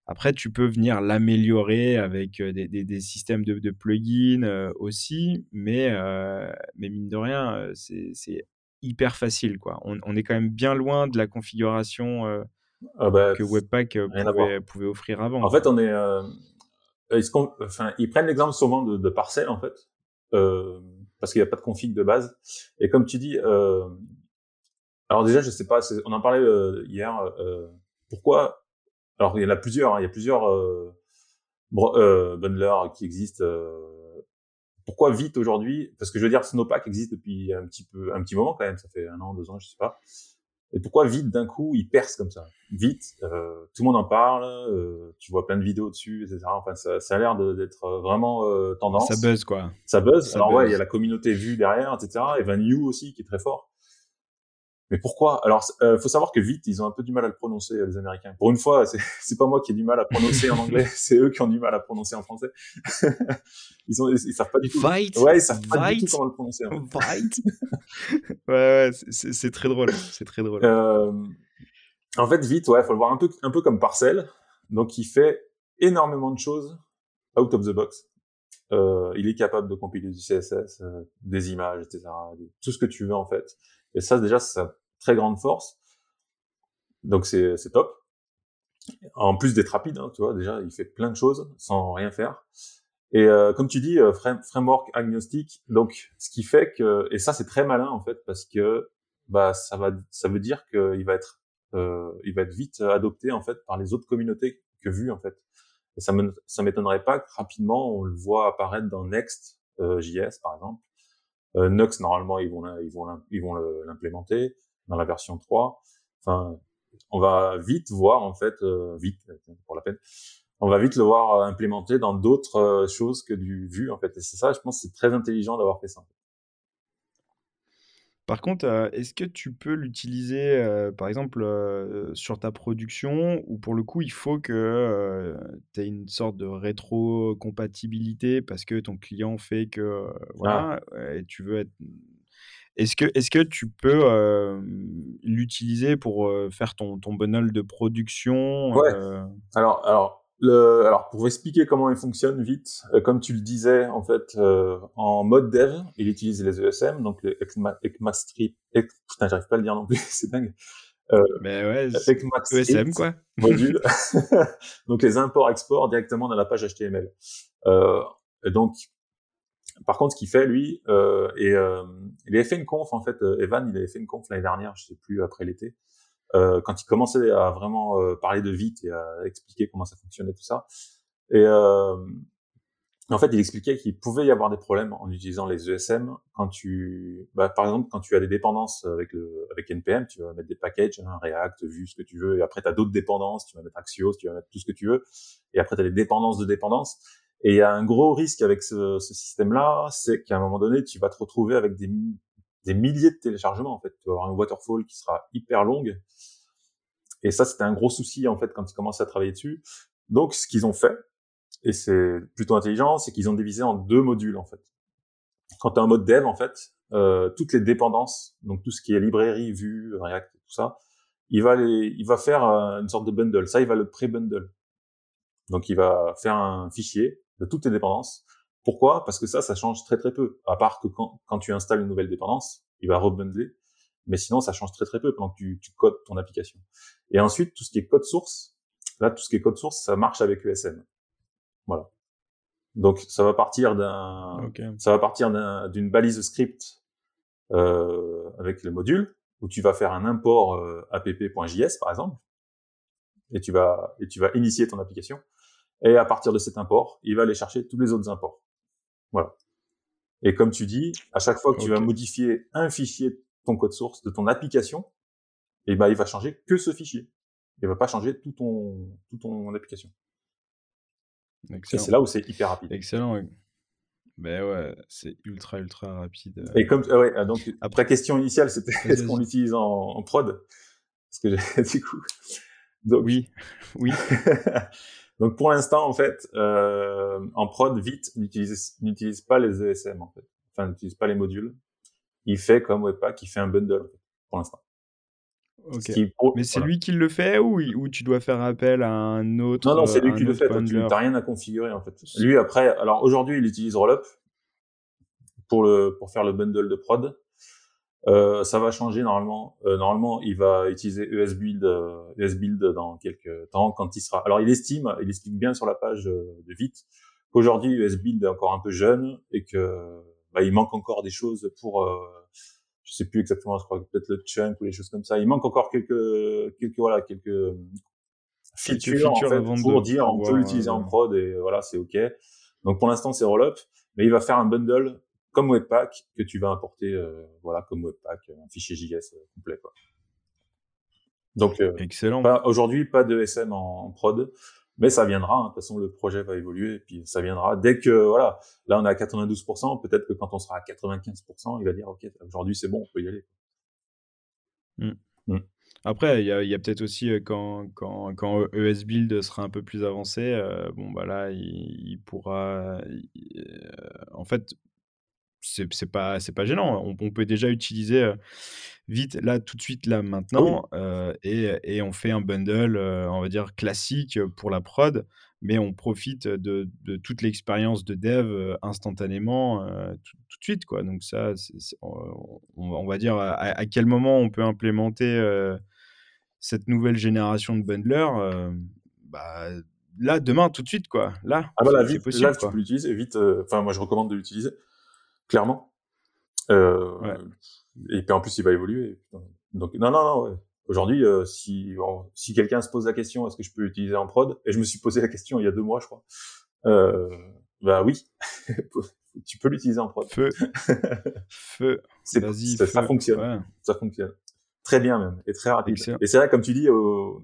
après tu peux venir l'améliorer avec des, des, systèmes de, de plugins aussi mais mais mine de rien c'est hyper facile. Quoi. On, on, est quand même bien loin de la configuration euh, ah bah, que Webpack euh, pouvait, pouvait, offrir avant. En fait, on est, euh, ils, enfin, ils prennent l'exemple souvent de, de parcelles, en fait, euh, parce qu'il n'y a pas de config de base. Et comme tu dis, euh, alors déjà, je sais pas, on en parlait hier, pourquoi Alors, il y en a plusieurs, hein, il y a plusieurs bundlers qui existent pourquoi vite aujourd'hui Parce que je veux dire, Snowpack existe depuis un petit peu, un petit moment quand même. Ça fait un an, deux ans, je sais pas. Et pourquoi vite d'un coup il perce comme ça? Vite, euh, tout le monde en parle. Euh, tu vois plein de vidéos dessus, etc. Enfin, ça, ça a l'air d'être vraiment euh, tendance. Ça buzz quoi. Ça buzz. Alors ouais, il y a la communauté vue derrière, etc. Et Van You aussi qui est très fort. Mais pourquoi? Alors, euh, faut savoir que vite, ils ont un peu du mal à le prononcer, euh, les Américains. Pour une fois, c'est pas moi qui ai du mal à prononcer en anglais, c'est eux qui ont du mal à prononcer en français. ils, ont, ils, savent pas du tout. Fight, ouais, ils savent pas du tout comment le prononcer. En Fight. ouais, ouais, c'est très drôle. C'est très drôle. Euh, en fait, vite, ouais, faut le voir un peu, un peu comme Parcel. Donc, il fait énormément de choses out of the box. Euh, il est capable de compiler du CSS, euh, des images, etc. Tout ce que tu veux en fait. Et ça, déjà, ça très grande force. Donc c'est top. En plus d'être rapide, hein, tu vois, déjà, il fait plein de choses sans rien faire. Et euh, comme tu dis, euh, framework agnostique. Donc, ce qui fait que, et ça c'est très malin en fait, parce que bah ça va, ça veut dire qu'il va être, euh, il va être vite adopté en fait par les autres communautés que vu en fait. Et ça me, ça m'étonnerait pas que rapidement on le voit apparaître dans Next euh, JS par exemple. Euh, Nux normalement ils vont, ils vont, ils vont l'implémenter dans la version 3. Enfin, on va vite voir en fait, euh, vite pour la peine, on va vite le voir euh, implémenté dans d'autres euh, choses que du vu en fait. Et c'est ça, je pense, c'est très intelligent d'avoir fait ça. Par contre, est-ce que tu peux l'utiliser, par exemple, sur ta production ou pour le coup, il faut que tu aies une sorte de rétro-compatibilité parce que ton client fait que, voilà, ah. et tu veux être est-ce que, est que tu peux l'utiliser pour faire ton, ton bundle de production Ouais. Alors, alors, le, alors, pour expliquer comment il fonctionne vite, comme tu le disais, en fait, en mode dev, il utilise les ESM, donc les ECMAScript. putain, j'arrive pas à le dire non plus, c'est dingue. Euh, Mais ouais, ESM quoi. module. donc les imports-exports directement dans la page HTML. Euh, donc par contre, ce qu'il fait, lui, euh, et euh, il avait fait une conf, en fait, euh, Evan, il avait fait une conf l'année dernière, je sais plus, après l'été, euh, quand il commençait à vraiment euh, parler de vite et à expliquer comment ça fonctionnait, tout ça. Et en fait, il expliquait qu'il pouvait y avoir des problèmes en utilisant les ESM quand tu, bah, par exemple, quand tu as des dépendances avec le, avec NPM, tu vas mettre des packages, hein, React, Vue, ce que tu veux, et après tu as d'autres dépendances, tu vas mettre Axios, tu vas mettre tout ce que tu veux, et après tu as des dépendances de dépendances. Et il y a un gros risque avec ce, ce système-là, c'est qu'à un moment donné, tu vas te retrouver avec des, des milliers de téléchargements. En fait, tu vas avoir une waterfall qui sera hyper longue. Et ça, c'était un gros souci en fait quand ils commençaient à travailler dessus. Donc, ce qu'ils ont fait, et c'est plutôt intelligent, c'est qu'ils ont divisé en deux modules en fait. Quand tu as un mode dev, en fait, euh, toutes les dépendances, donc tout ce qui est librairie, Vue, React, tout ça, il va il va faire euh, une sorte de bundle. Ça, il va le pré-bundle. Donc, il va faire un fichier de toutes tes dépendances. Pourquoi? Parce que ça, ça change très très peu. À part que quand, quand tu installes une nouvelle dépendance, il va rebundler. Mais sinon, ça change très très peu pendant que tu, tu codes ton application. Et ensuite, tout ce qui est code source, là, tout ce qui est code source, ça marche avec ESM. Voilà. Donc, ça va partir d'un, ça va partir d'une balise script euh, avec le module où tu vas faire un import euh, app.js par exemple, et tu vas et tu vas initier ton application. Et à partir de cet import, il va aller chercher tous les autres imports. Voilà. Et comme tu dis, à chaque fois que tu vas modifier un fichier ton code source de ton application, et eh ben il va changer que ce fichier. Il va pas changer tout ton tout ton application. Et c'est là où c'est hyper rapide. Excellent. Ben ouais, c'est ultra ultra rapide. Euh. Et comme ouais, ah, donc après question initiale, c'était est-ce qu'on l'utilise en, en, prod? Parce que du coup. Donc, oui, oui. donc pour l'instant en fait, euh, en prod, vite n'utilise n'utilise pas les ESM en fait. Enfin, n'utilise pas les modules. Il fait comme Webpack, il fait un bundle pour l'instant. Mais c'est lui qui le fait ou, ou tu dois faire appel à un autre Non, non, c'est lui qui le fait. Tu n'as rien à configurer en fait. Lui après, alors aujourd'hui il utilise Rollup pour le pour faire le bundle de prod. Euh, ça va changer normalement. Euh, normalement, il va utiliser ESBuild, euh, ESBuild dans quelques temps quand il sera. Alors, il estime, il explique bien sur la page euh, de Vite qu'aujourd'hui ESBuild est encore un peu jeune et que bah, il manque encore des choses pour euh, je sais plus exactement, je crois peut-être le chunk ou les choses comme ça. Il manque encore quelques, quelques voilà, quelques features, en fait, pour dire on peut l'utiliser en prod et voilà, c'est ok. Donc pour l'instant c'est rollup, mais il va faire un bundle comme Webpack que tu vas importer, euh, voilà, comme Webpack, un fichier JS euh, complet quoi. Donc euh, excellent. Aujourd'hui pas de SM en, en prod, mais ça viendra. Hein. De toute façon, le projet va évoluer et puis ça viendra. Dès que voilà, là on est à 92%, peut-être que quand on sera à 95%, il va dire ok, aujourd'hui c'est bon, on peut y aller. Mmh. Mmh. Après, il y a, peut-être aussi euh, quand, quand, quand ES Build sera un peu plus avancé, euh, bon bah là, il, pourra, euh, en fait, c'est pas c'est pas gênant. On, peut déjà utiliser vite là tout de suite là maintenant et, et, on fait un bundle on va dire classique pour la prod, mais on profite de, de toute l'expérience de dev instantanément tout, de suite quoi. Donc ça, on, va dire à, quel moment on peut implémenter cette nouvelle génération de bundlers. bah, là demain tout de suite quoi. Là, ah bah là, vite, possible, là tu peux l'utiliser vite. Enfin moi je recommande de l'utiliser clairement. Euh, Et puis en plus, il va évoluer. Donc non, non, non. Ouais. Aujourd'hui, euh, si si quelqu'un se pose la question, est-ce que je peux l'utiliser en prod? Et je me suis posé la question il y a deux mois, je crois. Euh, bah oui, tu peux l'utiliser en prod. Feu, feu. C'est, ça, ça, fonctionne. Ça fonctionne très bien même et très rapide. Et c'est vrai, comme tu dis, au,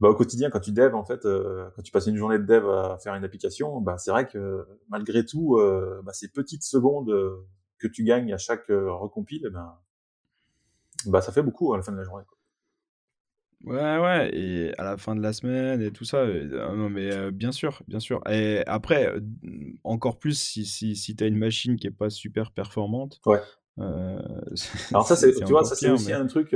bah, au quotidien, quand tu dev, en fait, euh, quand tu passes une journée de dev à faire une application, bah, c'est vrai que malgré tout, euh, bah, ces petites secondes euh, que tu gagnes à chaque recompile, eh ben, bah, ça fait beaucoup à la fin de la journée. Quoi. Ouais, ouais, et à la fin de la semaine et tout ça, non, mais bien sûr, bien sûr. Et après, encore plus si, si, si tu as une machine qui est pas super performante. Ouais. Alors ça, c'est, tu vois, ça c'est aussi un truc.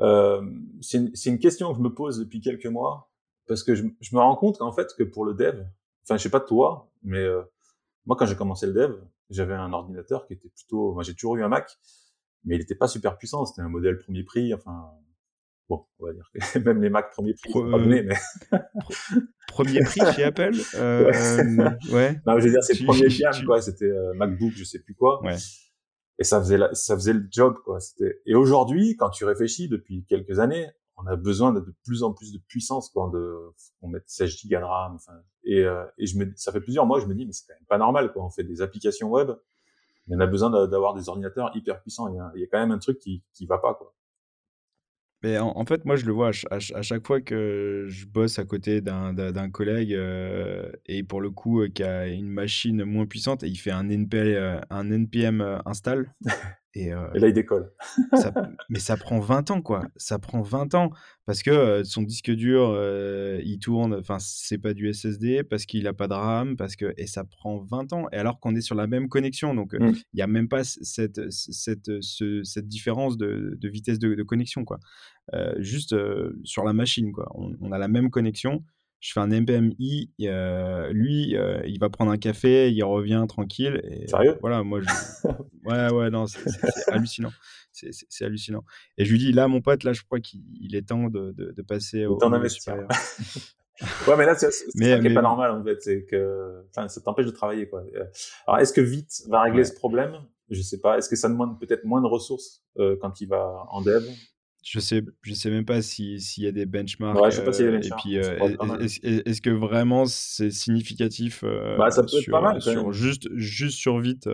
Euh, c'est une, une, question que je me pose depuis quelques mois parce que je, je me rends compte qu'en fait que pour le dev, enfin je sais pas toi, mais euh, moi quand j'ai commencé le dev, j'avais un ordinateur qui était plutôt, moi j'ai toujours eu un Mac, mais il était pas super puissant, c'était un modèle premier prix, enfin bon, on va dire que même les Mac premier prix, Pro, pas donné, mais premier prix chez Apple, euh, ouais. Non, je veux dire c'est premier gamme quoi, c'était euh, MacBook, je sais plus quoi. Ouais et ça faisait ça faisait le job quoi. C'était et aujourd'hui quand tu réfléchis depuis quelques années on a besoin de, plus en plus de puissance quoi de on met 16 gigas de RAM enfin et, euh, et je me ça fait plusieurs mois je me dis mais c'est quand même pas normal quoi. On fait des applications web mais on a besoin d'avoir des ordinateurs hyper puissants. Il y, a, il y a quand même un truc qui qui va pas quoi mais en, fait, moi, je le vois à, chaque fois que je bosse à côté d'un collègue euh, et pour le coup, euh, qui a une machine moins puissante et il fait un, NP, un NPM euh, install. Et, là, il décolle. mais ça prend 20 ans, quoi. Ça prend 20 ans parce que son disque dur, il tourne, enfin, c'est pas du SSD, parce qu'il a pas de RAM, parce que. Et ça prend 20 ans. Et alors qu'on est sur la même connexion. Donc, mmh. il n'y a même pas cette, cette, cette différence de, de vitesse de, de, connexion, quoi. juste sur la machine, quoi. On, a la même connexion je fais un MPMI, euh, lui, euh, il va prendre un café, il revient tranquille. Et Sérieux? Voilà, moi, je... ouais, ouais, non, c'est hallucinant. C'est hallucinant. Et je lui dis, là, mon pote, là, je crois qu'il est temps de, de, de passer au, au supérieur. ouais, mais là, c'est ça qui est pas normal, en fait. C'est que, enfin, ça t'empêche de travailler, quoi. Alors, est-ce que Vite va régler ce problème? Je sais pas. Est-ce que ça demande peut-être moins de ressources euh, quand il va en dev? Je sais, je sais même pas s'il y a des benchmarks. Ouais, je sais pas s'il y a des benchmarks. Et puis, est-ce que vraiment c'est significatif bah, ça peut être pas mal, sur, juste, juste sur vite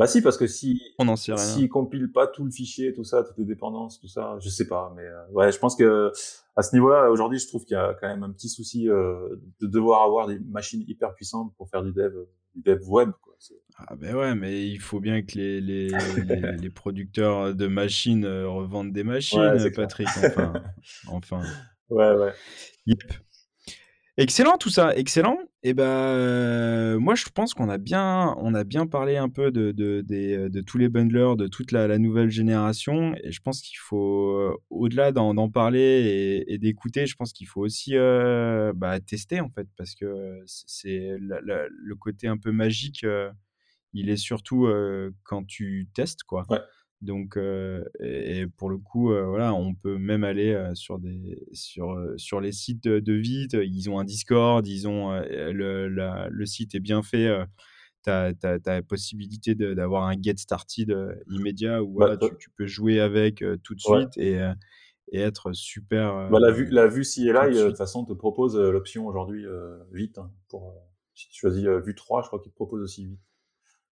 bah si, parce que si on n'en sait rien. S'il compile pas tout le fichier, tout ça, toutes les dépendances, tout ça, je sais pas, mais euh, ouais, je pense que à ce niveau-là, aujourd'hui, je trouve qu'il y a quand même un petit souci euh, de devoir avoir des machines hyper puissantes pour faire du dev, dev web. Quoi. Ah ben ouais, mais il faut bien que les, les, les, producteurs de machines euh, revendent des machines, Patrick. Enfin, enfin. Ouais, ouais. Yep. Excellent tout ça, excellent. Et ben, euh, moi je pense qu'on a bien, on a bien parlé un peu de, de, tous les bundlers, de toute la, nouvelle génération. Et je pense qu'il faut, euh, au-delà d'en parler et, d'écouter, je pense qu'il faut aussi euh, bah, tester en fait, parce que c'est le côté un peu magique. il est surtout quand tu testes quoi. Ouais. Donc, et, pour le coup, voilà, on peut même aller sur, des, sur, sur les sites de, de Vite. Ils ont un Discord, ils ont, le, le site est bien fait. tu as, la possibilité d'avoir un get started immédiat où voilà, tu, tu, peux jouer avec tout de suite et, et être super. Bah, la vue, la vue CLI, de toute façon, te propose l'option aujourd'hui vite. Hein, pour, si tu choisis vue 3, je crois qu'il te propose aussi vite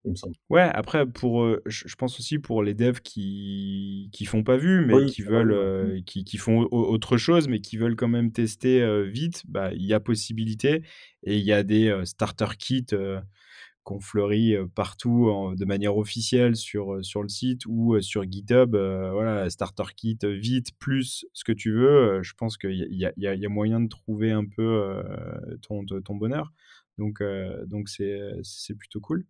il me semble. Ouais, après, pour, je pense aussi pour les devs qui qui font pas vu, mais qui veulent, qui, qui, font autre chose, mais qui veulent quand même tester vite, bah, il y a possibilité. Et il y a des starter kits qu'on fleurit partout de manière officielle sur, sur le site ou sur GitHub. voilà, starter kit vite, plus ce que tu veux. je pense qu'il y a, y, a, y a, moyen de trouver un peu ton, ton bonheur. Donc, donc c'est, c'est plutôt cool.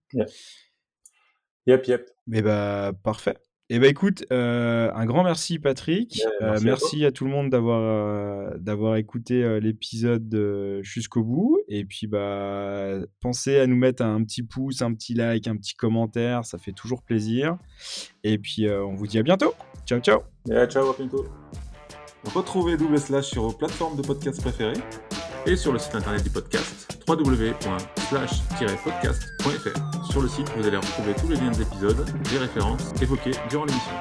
Yep, yep. Mais bah, parfait. Et eh bah écoute, un grand merci Patrick. merci, à, tout le monde d'avoir d'avoir écouté l'épisode jusqu'au bout. Et puis bah pensez à nous mettre un petit pouce, un petit like, un petit commentaire, ça fait toujours plaisir. Et puis on vous dit à bientôt. Ciao ciao. Yeah, ciao, à bientôt. Retrouvez Double Slash sur vos plateformes de podcast préférées et sur le site internet du podcast www.slash-podcast.fr. Sur le site, vous allez retrouver tous les liens des épisodes, des références évoquées durant l'émission.